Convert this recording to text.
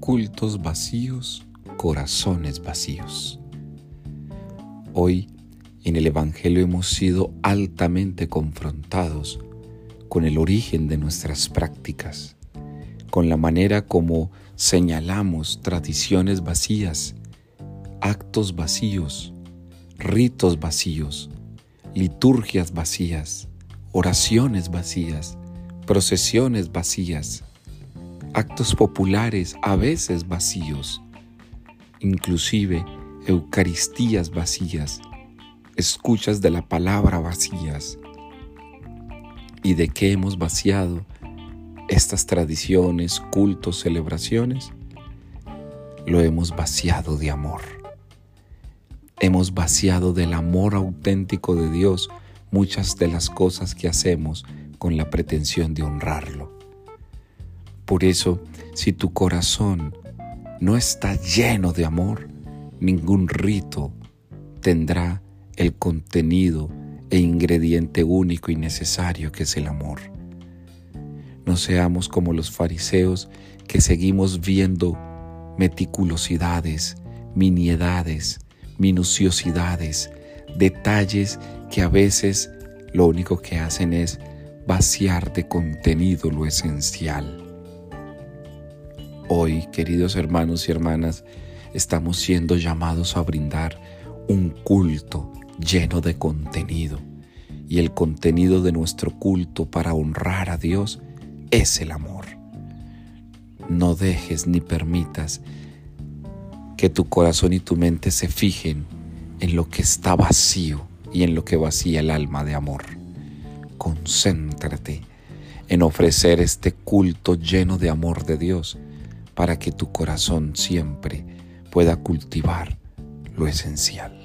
cultos vacíos, corazones vacíos. Hoy en el Evangelio hemos sido altamente confrontados con el origen de nuestras prácticas, con la manera como señalamos tradiciones vacías, actos vacíos, ritos vacíos, liturgias vacías, oraciones vacías, procesiones vacías, actos populares a veces vacíos, inclusive Eucaristías vacías, escuchas de la palabra vacías. ¿Y de qué hemos vaciado estas tradiciones, cultos, celebraciones? Lo hemos vaciado de amor. Hemos vaciado del amor auténtico de Dios muchas de las cosas que hacemos con la pretensión de honrarlo. Por eso, si tu corazón no está lleno de amor, ningún rito tendrá el contenido e ingrediente único y necesario que es el amor. No seamos como los fariseos que seguimos viendo meticulosidades, miniedades, minuciosidades, detalles que a veces lo único que hacen es vaciar de contenido lo esencial. Hoy, queridos hermanos y hermanas, estamos siendo llamados a brindar un culto lleno de contenido. Y el contenido de nuestro culto para honrar a Dios es el amor. No dejes ni permitas que tu corazón y tu mente se fijen en lo que está vacío y en lo que vacía el alma de amor. Concéntrate en ofrecer este culto lleno de amor de Dios para que tu corazón siempre pueda cultivar lo esencial.